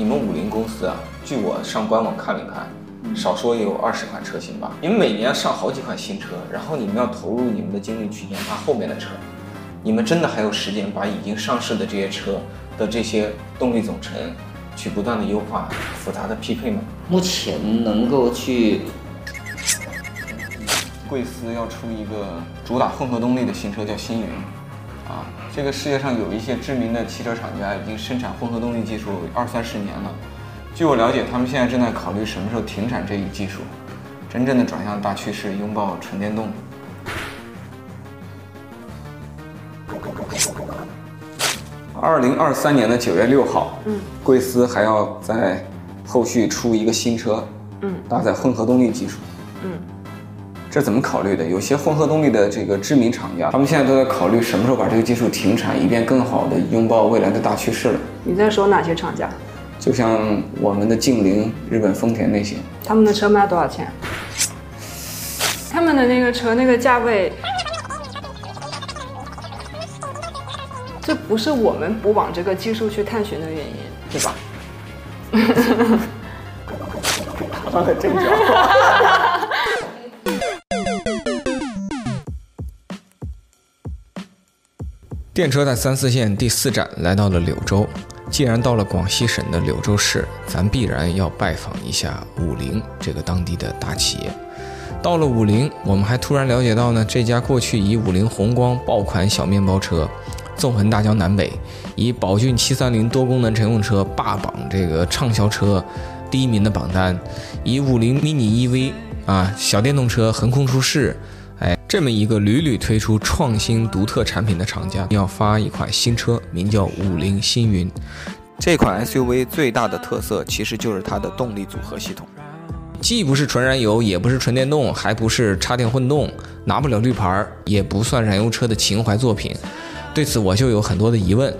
你们五菱公司啊，据我上官网看了看，少说也有二十款车型吧。你们每年上好几款新车，然后你们要投入你们的精力去研发后面的车，你们真的还有时间把已经上市的这些车的这些动力总成去不断的优化、复杂的匹配吗？目前能够去贵司要出一个主打混合动力的新车，叫星云。啊，这个世界上有一些知名的汽车厂家已经生产混合动力技术二三十年了。据我了解，他们现在正在考虑什么时候停产这一技术，真正的转向大趋势，拥抱纯电动。二零二三年的九月六号，嗯，贵司还要在后续出一个新车，嗯，搭载混合动力技术，嗯。这怎么考虑的？有些混合动力的这个知名厂家，他们现在都在考虑什么时候把这个技术停产，以便更好的拥抱未来的大趋势了。你在说哪些厂家？就像我们的劲凌、日本丰田那些。他们的车卖多少钱？他们的那个车那个价位，这不是我们不往这个技术去探寻的原因，对吧？爬上了阵脚。电车在三四线第四站来到了柳州。既然到了广西省的柳州市，咱必然要拜访一下五菱这个当地的大企业。到了五菱，我们还突然了解到呢，这家过去以五菱宏光爆款小面包车纵横大江南北，以宝骏七三零多功能乘用车霸榜这个畅销车第一名的榜单，以五菱 mini EV 啊小电动车横空出世。这么一个屡屡推出创新独特产品的厂家，要发一款新车，名叫五菱星云。这款 SUV 最大的特色其实就是它的动力组合系统，既不是纯燃油，也不是纯电动，还不是插电混动，拿不了绿牌儿，也不算燃油车的情怀作品。对此我就有很多的疑问，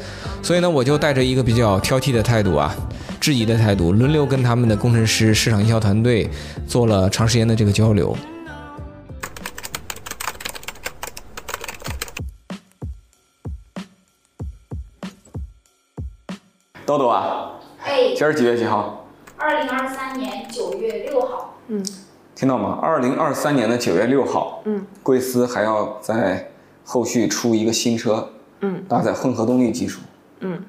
所以呢，我就带着一个比较挑剔的态度啊，质疑的态度，轮流跟他们的工程师、市场营销团队做了长时间的这个交流。豆豆啊，哎，今儿几月几号？二零二三年九月六号。嗯，听到吗？二零二三年的九月六号。嗯，贵司还要在后续出一个新车。嗯，搭载混合动力技术。嗯，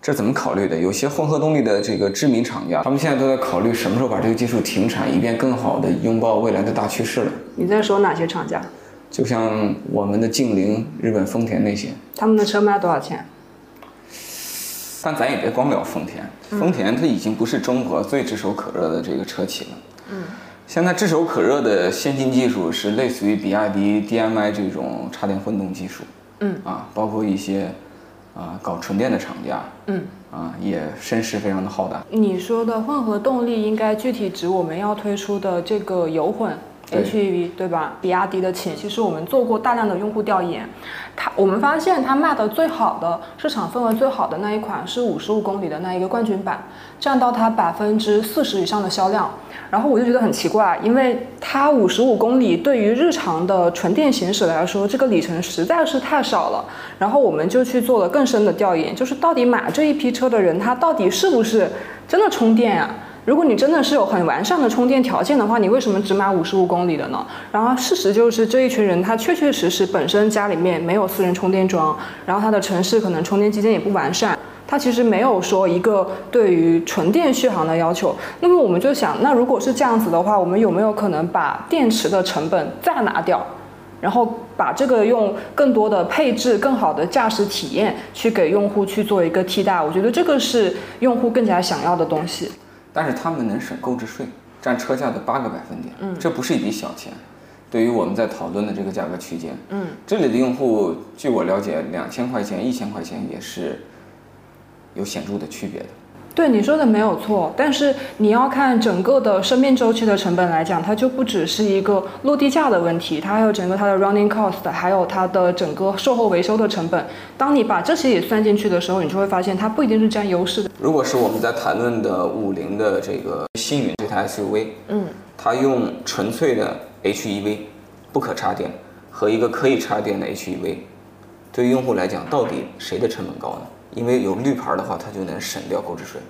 这怎么考虑的？有些混合动力的这个知名厂家，他们现在都在考虑什么时候把这个技术停产，以便更好的拥抱未来的大趋势了。你在说哪些厂家？就像我们的劲凌、日本丰田那些。他们的车卖多少钱？但咱也别光聊丰田，丰田它已经不是中国最炙手可热的这个车企了。嗯，现在炙手可热的先进技术是类似于比亚迪 DMI 这种插电混动技术。嗯，啊，包括一些啊搞纯电的厂家。嗯，啊也声势非常的浩大。你说的混合动力应该具体指我们要推出的这个油混。HEV 对吧？比亚迪的秦，其实我们做过大量的用户调研，它我们发现它卖的最好的市场份额最好的那一款是五十五公里的那一个冠军版，占到它百分之四十以上的销量。然后我就觉得很奇怪，因为它五十五公里对于日常的纯电行驶来说，这个里程实在是太少了。然后我们就去做了更深的调研，就是到底买这一批车的人，他到底是不是真的充电呀？如果你真的是有很完善的充电条件的话，你为什么只买五十五公里的呢？然后事实就是这一群人他确确实实本身家里面没有私人充电桩，然后他的城市可能充电基建也不完善，他其实没有说一个对于纯电续航的要求。那么我们就想，那如果是这样子的话，我们有没有可能把电池的成本再拿掉，然后把这个用更多的配置、更好的驾驶体验去给用户去做一个替代？我觉得这个是用户更加想要的东西。但是他们能省购置税，占车价的八个百分点，嗯，这不是一笔小钱，对于我们在讨论的这个价格区间，嗯，这里的用户，据我了解，两千块钱、一千块钱也是有显著的区别的。对你说的没有错，但是你要看整个的生命周期的成本来讲，它就不只是一个落地价的问题，它还有整个它的 running cost，还有它的整个售后维修的成本。当你把这些也算进去的时候，你就会发现它不一定是占优势的。如果是我们在谈论的五菱的这个星云这台 SUV，嗯，它用纯粹的 HEV，不可插电和一个可以插电的 HEV，对于用户来讲，到底谁的成本高呢？因为有绿牌的话，它就能省掉购置税。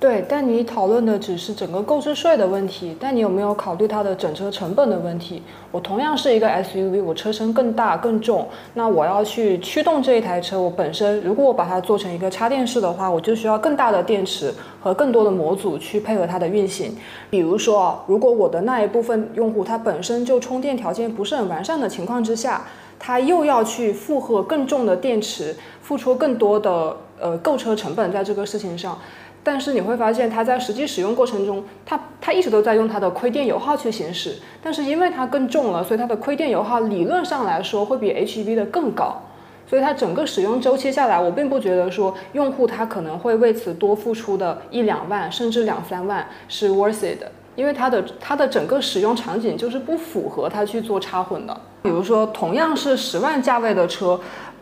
对，但你讨论的只是整个购置税的问题，但你有没有考虑它的整车成本的问题？我同样是一个 SUV，我车身更大更重，那我要去驱动这一台车，我本身如果我把它做成一个插电式的话，我就需要更大的电池和更多的模组去配合它的运行。比如说，如果我的那一部分用户他本身就充电条件不是很完善的情况之下，他又要去负荷更重的电池，付出更多的呃购车成本在这个事情上。但是你会发现，它在实际使用过程中，它它一直都在用它的亏电油耗去行驶。但是因为它更重了，所以它的亏电油耗理论上来说会比 HEV 的更高。所以它整个使用周期下来，我并不觉得说用户他可能会为此多付出的一两万甚至两三万是 worth it 的，因为它的它的整个使用场景就是不符合它去做插混的。比如说，同样是十万价位的车。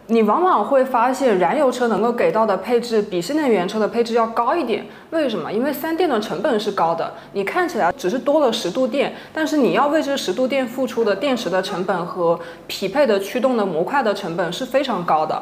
你往往会发现，燃油车能够给到的配置比新能源车的配置要高一点。为什么？因为三电的成本是高的，你看起来只是多了十度电，但是你要为这十度电付出的电池的成本和匹配的驱动的模块的成本是非常高的。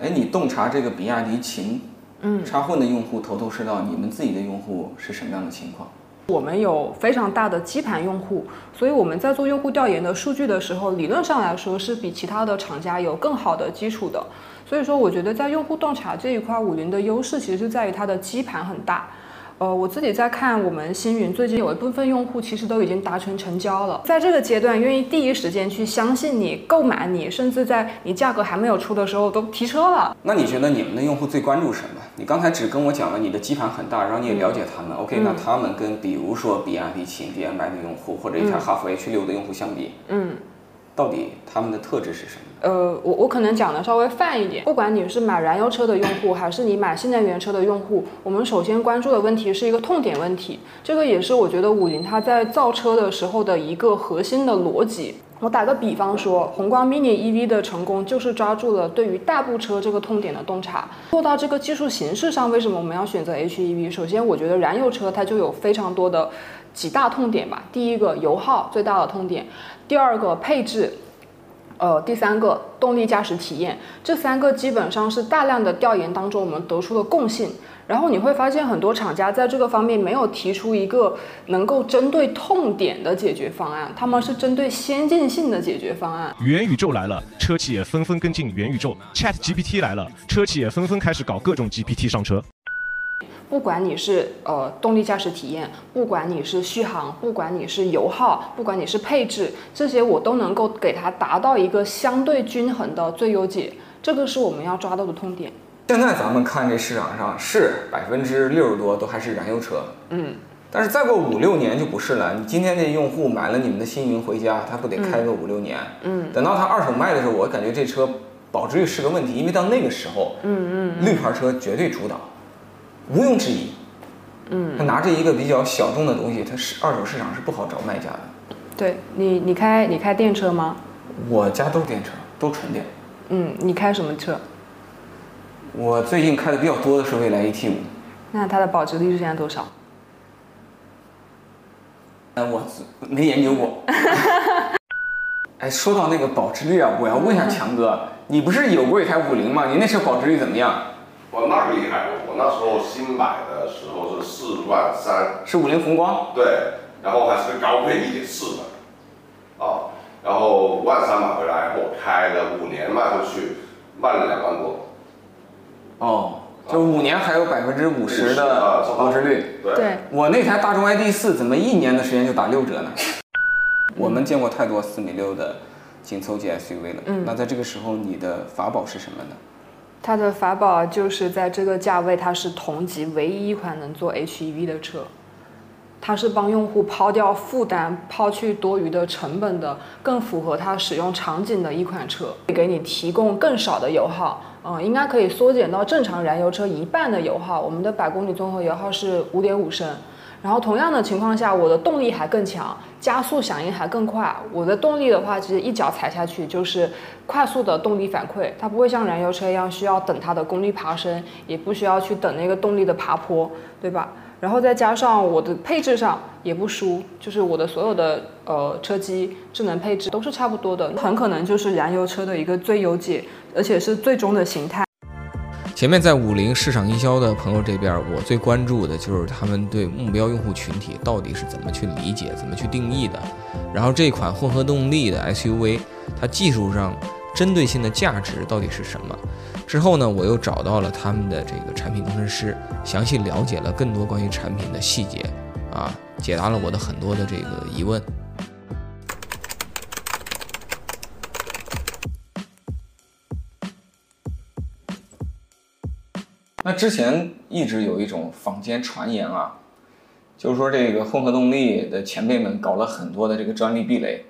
哎，你洞察这个比亚迪秦，嗯，插混的用户头头是道，你们自己的用户是什么样的情况？我们有非常大的基盘用户，所以我们在做用户调研的数据的时候，理论上来说是比其他的厂家有更好的基础的。所以说，我觉得在用户洞察这一块，五菱的优势其实是在于它的基盘很大。呃，我自己在看我们星云最近有一部分用户其实都已经达成成交了，在这个阶段愿意第一时间去相信你、购买你，甚至在你价格还没有出的时候都提车了。那你觉得你们的用户最关注什么？你刚才只跟我讲了你的基盘很大，然后你也了解他们。OK，那他们跟比如说比亚迪秦 DM-i 的用户或者一台哈弗 H 六的用户相比，嗯。到底他们的特质是什么？呃，我我可能讲的稍微泛一点。不管你是买燃油车的用户，还是你买新能源车的用户，我们首先关注的问题是一个痛点问题。这个也是我觉得五菱它在造车的时候的一个核心的逻辑。我打个比方说，宏光 mini EV 的成功就是抓住了对于大部车这个痛点的洞察。做到这个技术形式上，为什么我们要选择 HEV？首先，我觉得燃油车它就有非常多的。几大痛点吧，第一个油耗最大的痛点，第二个配置，呃，第三个动力驾驶体验，这三个基本上是大量的调研当中我们得出的共性。然后你会发现很多厂家在这个方面没有提出一个能够针对痛点的解决方案，他们是针对先进性的解决方案。元宇宙来了，车企也纷纷跟进元宇宙；Chat GPT 来了，车企也纷纷开始搞各种 GPT 上车。不管你是呃动力驾驶体验，不管你是续航，不管你是油耗，不管你是配置，这些我都能够给它达到一个相对均衡的最优解。这个是我们要抓到的痛点。现在咱们看这市场上是百分之六十多都还是燃油车，嗯，但是再过五六年就不是了。你今天这用户买了你们的新云回家，他不得开个五六年？嗯，等到他二手卖的时候，我感觉这车保值率是个问题，因为到那个时候，嗯嗯，绿牌车绝对主导。毋庸置疑，嗯，他拿着一个比较小众的东西，他是二手市场是不好找卖家的。对你，你开你开电车吗？我家都是电车，都纯电。嗯，你开什么车？我最近开的比较多的是蔚来 ET 五。那它的保值率是现在多少？呃，我没研究过。哎，说到那个保值率啊，我要问一下强哥，你不是有过一台五菱吗？你那车保值率怎么样？我那个厉害，我那时候新买的时候是四万三，是五菱宏光，对，然后还是高配一点四的，啊，然后万三买回来，我开了五年卖出去，卖了两万多。哦，就五年还有百分之五十的保值率。对，我那台大众 ID 四怎么一年的时间就打六折呢？我们见过太多四米六的紧凑级 SUV 了，嗯，那在这个时候你的法宝是什么呢？它的法宝就是在这个价位，它是同级唯一一款能做 HEV 的车，它是帮用户抛掉负担、抛去多余的成本的，更符合它使用场景的一款车，给你提供更少的油耗，嗯，应该可以缩减到正常燃油车一半的油耗。我们的百公里综合油耗是五点五升。然后同样的情况下，我的动力还更强，加速响应还更快。我的动力的话，其实一脚踩下去就是快速的动力反馈，它不会像燃油车一样需要等它的功率爬升，也不需要去等那个动力的爬坡，对吧？然后再加上我的配置上也不输，就是我的所有的呃车机智能配置都是差不多的，很可能就是燃油车的一个最优解，而且是最终的形态。前面在五菱市场营销的朋友这边，我最关注的就是他们对目标用户群体到底是怎么去理解、怎么去定义的。然后这款混合动力的 SUV，它技术上针对性的价值到底是什么？之后呢，我又找到了他们的这个产品工程师，详细了解了更多关于产品的细节，啊，解答了我的很多的这个疑问。那之前一直有一种坊间传言啊，就是说这个混合动力的前辈们搞了很多的这个专利壁垒，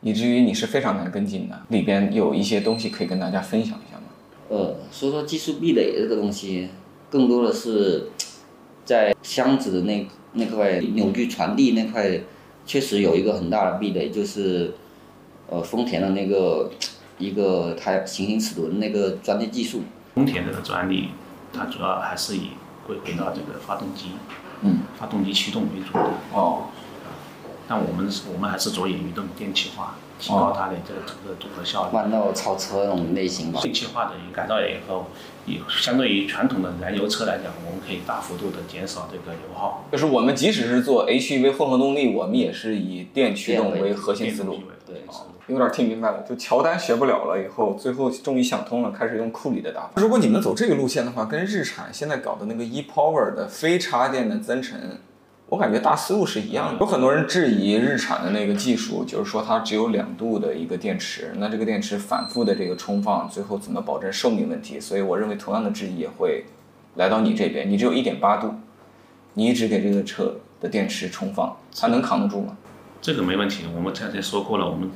以至于你是非常难跟进的。里边有一些东西可以跟大家分享一下吗？呃，所以说技术壁垒这个东西，更多的是在箱子的那那块扭矩传递那块，确实有一个很大的壁垒，就是呃丰田的那个一个它行星齿轮那个专利技术。丰田这个专利，它主要还是以会回到这个发动机，嗯，发动机驱动为主的。哦，但我们我们还是着眼于这种电气化，提高它的这个整个综合效率。弯道超车那种类型吧。电气化的改造以后，以相对于传统的燃油车来讲，我们可以大幅度的减少这个油耗。就是我们即使是做 HEV 混合动力，我们也是以电驱动为核心思路。对有点听明白了，就乔丹学不了了，以后最后终于想通了，开始用库里的打法。如果你们走这个路线的话，跟日产现在搞的那个 ePower 的非插电的增程，我感觉大思路是一样的。有很多人质疑日产的那个技术，就是说它只有两度的一个电池，那这个电池反复的这个充放，最后怎么保证寿命问题？所以我认为同样的质疑也会来到你这边。你只有一点八度，你一直给这个车的电池充放，它能扛得住吗？这个没问题，我们刚才说过了，我们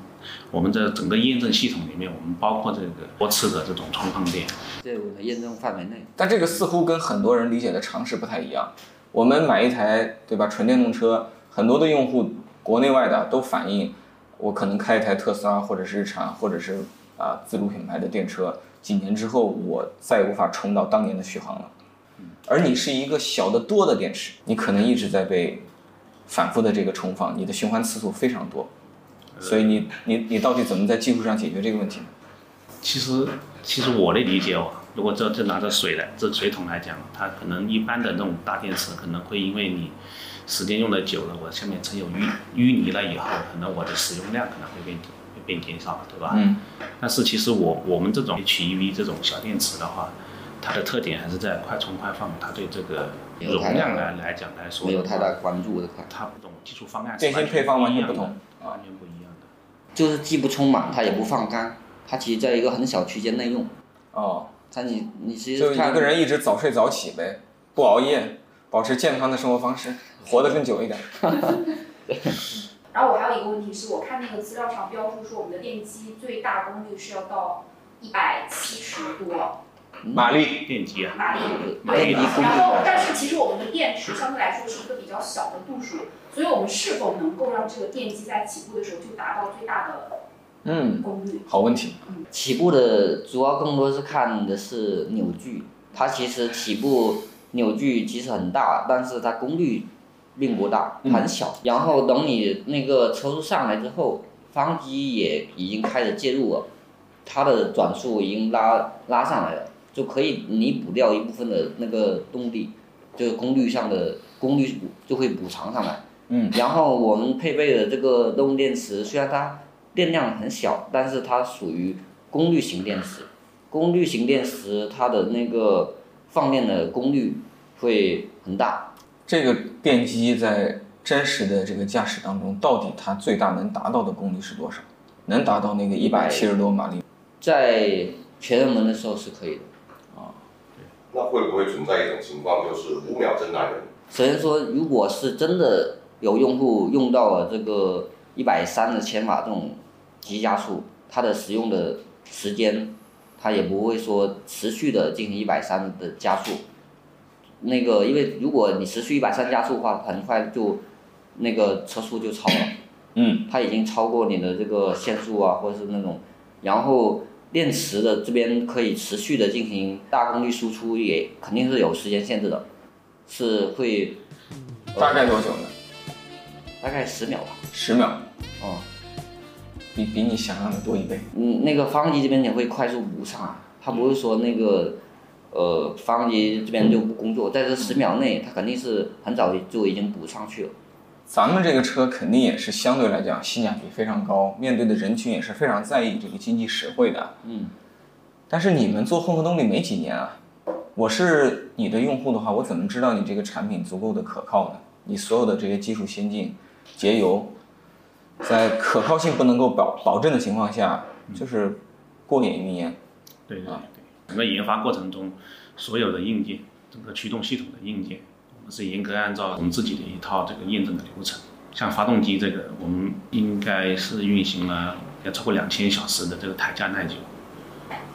我们的整个验证系统里面，我们包括这个多次的这种充放电。在我的验证范围内。但这个似乎跟很多人理解的常识不太一样。我们买一台对吧纯电动车，很多的用户国内外的都反映，我可能开一台特斯拉或者是日产或者是啊自主品牌的电车，几年之后我再也无法充到当年的续航了。而你是一个小的多的电池，你可能一直在被反复的这个重放，你的循环次数非常多，所以你你你到底怎么在技术上解决这个问题呢？其实，其实我的理解哦，如果这这拿着水来这水桶来讲，它可能一般的那种大电池可能会因为你时间用的久了，我下面存有淤淤泥了以后，可能我的使用量可能会变会变减少，对吧？嗯。但是其实我我们这种 HEV 这种小电池的话，它的特点还是在快充快放，它对这个容量来来讲来说没有太大关注这块，它这种技术方案电芯配方完全不同，完全不一样的。就是既不充满，它也不放干，它其实在一个很小区间内用。哦。它你你其实就一个人一直早睡早起呗，不熬夜，保持健康的生活方式，活得更久一点。然后我还有一个问题是，我看那个资料上标注说，我们的电机最大功率是要到一百七十多马力，电机啊，马力。马力对，然后但是其实我们的电池相对来说是一个比较小的度数，所以我们是否能够让这个电机在起步的时候就达到最大的嗯，功率？好问题。起步的主要更多是看的是扭矩，它其实起步扭矩其实很大，但是它功率并不大，嗯很小。然后等你那个车速上来之后，发动机也已经开始介入了，它的转速已经拉拉上来了，就可以弥补掉一部分的那个动力，就是功率上的功率就会补偿上来。嗯，然后我们配备的这个动电池，虽然它电量很小，但是它属于功率型电池。功率型电池它的那个放电的功率会很大。这个电机在真实的这个驾驶当中，到底它最大能达到的功率是多少？能达到那个一百七十多马力？在全热门的时候是可以的。那会不会存在一种情况，就是五秒真男人？首先说，如果是真的有用户用到了这个一百三的千瓦这种急加速，它的使用的时间，它也不会说持续的进行一百三的加速。那个，因为如果你持续一百三加速的话，很快就那个车速就超了。嗯，它已经超过你的这个限速啊，或者是那种，然后电池的这边可以持续的进行大功率输出，也肯定是有时间限制的，是会大概多久呢？大概十秒吧。十秒，哦，比比你想象的多一倍。嗯，那个发动机这边也会快速补上啊，它不是说那个呃，发动机这边就不工作，在这十秒内，它肯定是很早就已经补上去了。咱们这个车肯定也是相对来讲性价比非常高，面对的人群也是非常在意这个经济实惠的。嗯。但是你们做混合动力没几年啊，我是你的用户的话，我怎么知道你这个产品足够的可靠呢？你所有的这些技术先进、节油，在可靠性不能够保保证的情况下，就是过眼云烟。对对对，整个研发过程中，所有的硬件，整个驱动系统的硬件。是严格按照我们自己的一套这个验证的流程，像发动机这个，我们应该是运行了要超过两千小时的这个台架耐久，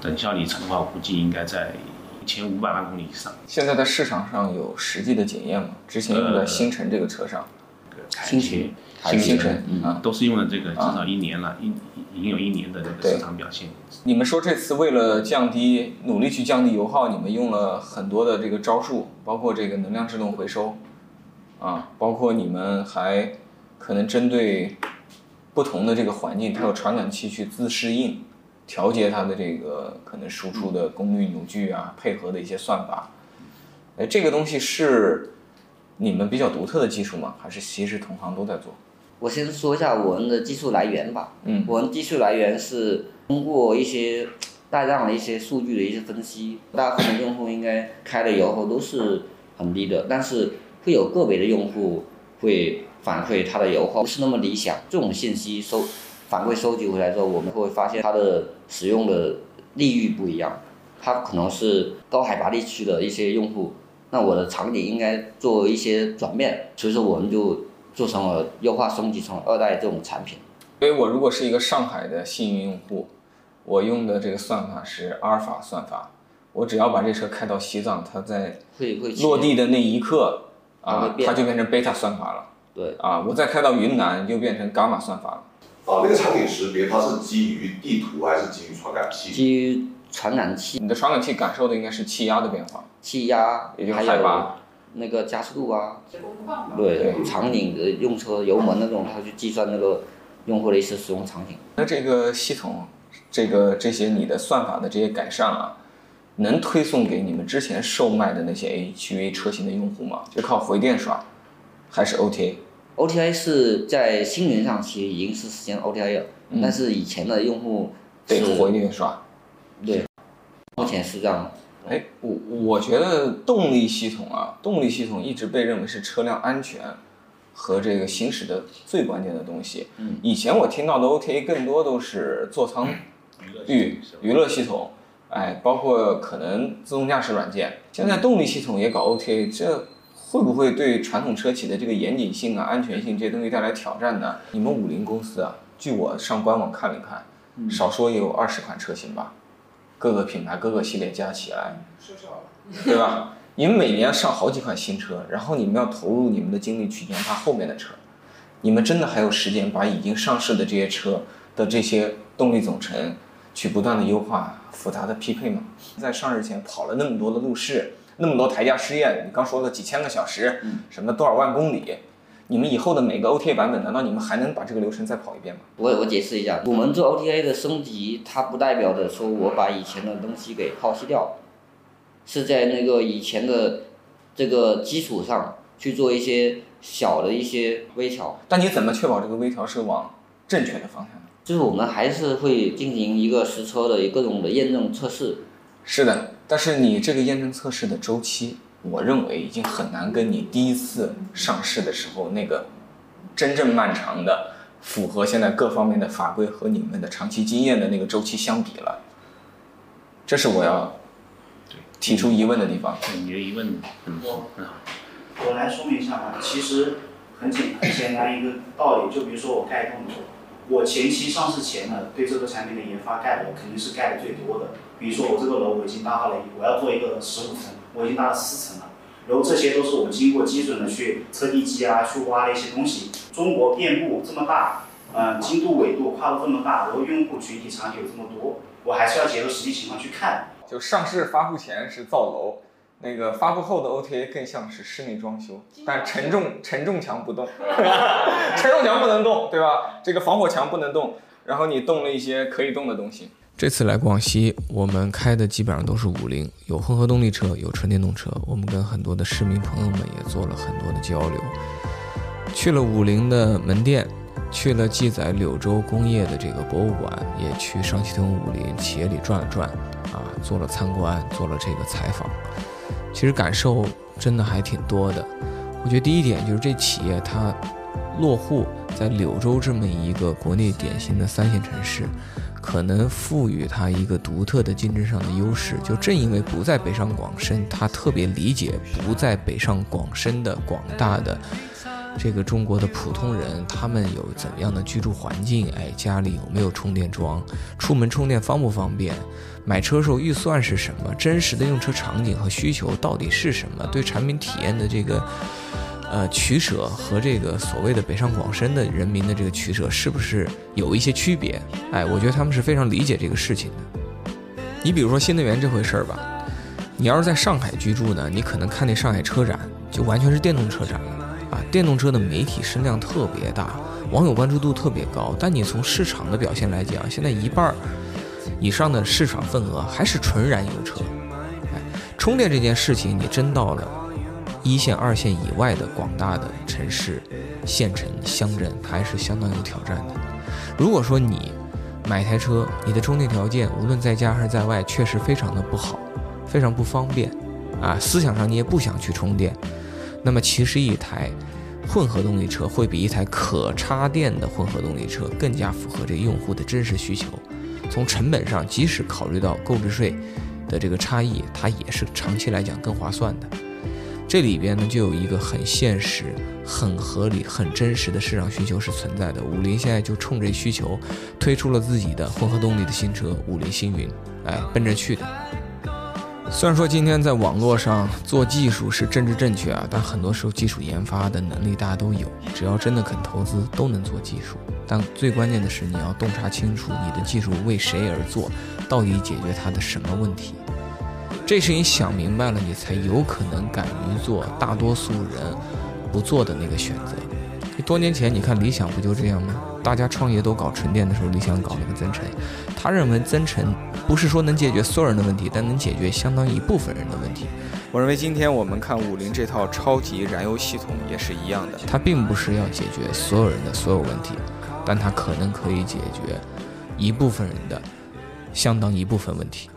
等效里程的话，我估计应该在一千五百万公里以上。现在在市场上有实际的检验吗？之前用在星辰这个车上，星辰，星辰啊，都是用了这个至少一年了，一已经有一年的这个市场表现。你们说这次为了降低，努力去降低油耗，你们用了很多的这个招数，包括这个能量制动回收，啊，包括你们还可能针对不同的这个环境，它有传感器去自适应，调节它的这个可能输出的功率扭矩啊，配合的一些算法。哎，这个东西是你们比较独特的技术吗？还是其实同行都在做？我先说一下我们的技术来源吧。嗯，我们技术来源是通过一些大量的一些数据的一些分析，大部分的用户应该开的油耗都是很低的，但是会有个别的用户会反馈他的油耗不是那么理想。这种信息收反馈收集回来之后，我们会发现它的使用的利率不一样，它可能是高海拔地区的一些用户，那我的场景应该做一些转变，所以说我们就。做成了优化升级成二代这种产品，所以我如果是一个上海的幸运用户，我用的这个算法是阿尔法算法，我只要把这车开到西藏，它在落地的那一刻啊，它就变成贝塔算法了。对啊，我再开到云南就变成伽马算法了。哦，那个场景识别它是基于地图还是基于传感器？基于传感器。你的传感器感受的应该是气压的变化。气压，也就是海拔。那个加速度啊，对场景的用车油门那种，它去计算那个用户的一些使用场景。那这个系统，这个这些你的算法的这些改善啊，能推送给你们之前售卖的那些 HV 车型的用户吗？就靠回电刷，还是 OTA？OTA 是在新能源上其实已经是实现 OTA 了，但是以前的用户得回电刷。对，目前是这样。哎，我我觉得动力系统啊，动力系统一直被认为是车辆安全和这个行驶的最关键的东西。嗯，以前我听到的 OTA 更多都是座舱娱娱乐系统，哎，包括可能自动驾驶软件。现在动力系统也搞 OTA，这会不会对传统车企的这个严谨性啊、安全性这些东西带来挑战呢？你们五菱公司啊，据我上官网看了看，少说也有二十款车型吧。各个品牌、各个系列加起来，对吧？你们每年上好几款新车，然后你们要投入你们的精力去研发后面的车，你们真的还有时间把已经上市的这些车的这些动力总成去不断的优化、复杂的匹配吗？在上市前跑了那么多的路试，那么多台架试验，你刚说了几千个小时，什么多少万公里？你们以后的每个 OTA 版本，难道你们还能把这个流程再跑一遍吗？我我解释一下，我们做 OTA 的升级，它不代表着说我把以前的东西给抛弃掉，是在那个以前的这个基础上去做一些小的一些微调。但你怎么确保这个微调是往正确的方向呢？就是我们还是会进行一个实车的各种的验证测试。是的，但是你这个验证测试的周期。我认为已经很难跟你第一次上市的时候那个真正漫长的、符合现在各方面的法规和你们的长期经验的那个周期相比了。这是我要提出疑问的地方。对你的疑问，我我来说明一下吧。其实很简很简单一个道理，就比如说我盖栋楼，我前期上市前呢，对这个产品的研发盖楼肯定是盖的最多的。比如说我这个楼我已经搭好了，我要做一个十五层。我已经搭了四层了，然后这些都是我们经过基准的去测地基啊，去挖的一些东西。中国遍布这么大，嗯，精度纬度跨度这么大，然后用户群体场景有这么多，我还是要结合实际情况去看。就上市发布前是造楼，那个发布后的 OTA 更像是室内装修，但承重承重墙不动，承重墙不能动，对吧？这个防火墙不能动，然后你动了一些可以动的东西。这次来广西，我们开的基本上都是五菱，有混合动力车，有纯电动车。我们跟很多的市民朋友们也做了很多的交流，去了五菱的门店，去了记载柳州工业的这个博物馆，也去上汽通五菱企业里转了转，啊，做了参观，做了这个采访。其实感受真的还挺多的。我觉得第一点就是这企业它落户在柳州这么一个国内典型的三线城市。可能赋予它一个独特的竞争上的优势，就正因为不在北上广深，他特别理解不在北上广深的广大的这个中国的普通人，他们有怎样的居住环境，哎，家里有没有充电桩，出门充电方不方便，买车时候预算是什么，真实的用车场景和需求到底是什么，对产品体验的这个。呃，取舍和这个所谓的北上广深的人民的这个取舍是不是有一些区别？哎，我觉得他们是非常理解这个事情的。你比如说新能源这回事儿吧，你要是在上海居住呢，你可能看那上海车展就完全是电动车展了啊，电动车的媒体声量特别大，网友关注度特别高。但你从市场的表现来讲，现在一半儿以上的市场份额还是纯燃油车。哎，充电这件事情，你真到了。一线、二线以外的广大的城市、县城、乡镇它还是相当有挑战的。如果说你买台车，你的充电条件无论在家还是在外，确实非常的不好，非常不方便，啊，思想上你也不想去充电，那么其实一台混合动力车会比一台可插电的混合动力车更加符合这用户的真实需求。从成本上，即使考虑到购置税的这个差异，它也是长期来讲更划算的。这里边呢，就有一个很现实、很合理、很真实的市场需求是存在的。五菱现在就冲这需求，推出了自己的混合动力的新车五菱星云，哎，奔着去的。虽然说今天在网络上做技术是政治正确啊，但很多时候技术研发的能力大家都有，只要真的肯投资，都能做技术。但最关键的是，你要洞察清楚你的技术为谁而做，到底解决它的什么问题。这是你想明白了，你才有可能敢于做大多数人不做的那个选择。多年前，你看理想不就这样吗？大家创业都搞纯电的时候，理想搞了个增程。他认为增程不是说能解决所有人的问题，但能解决相当一部分人的问题。我认为今天我们看五菱这套超级燃油系统也是一样的，它并不是要解决所有人的所有问题，但它可能可以解决一部分人的相当一部分问题。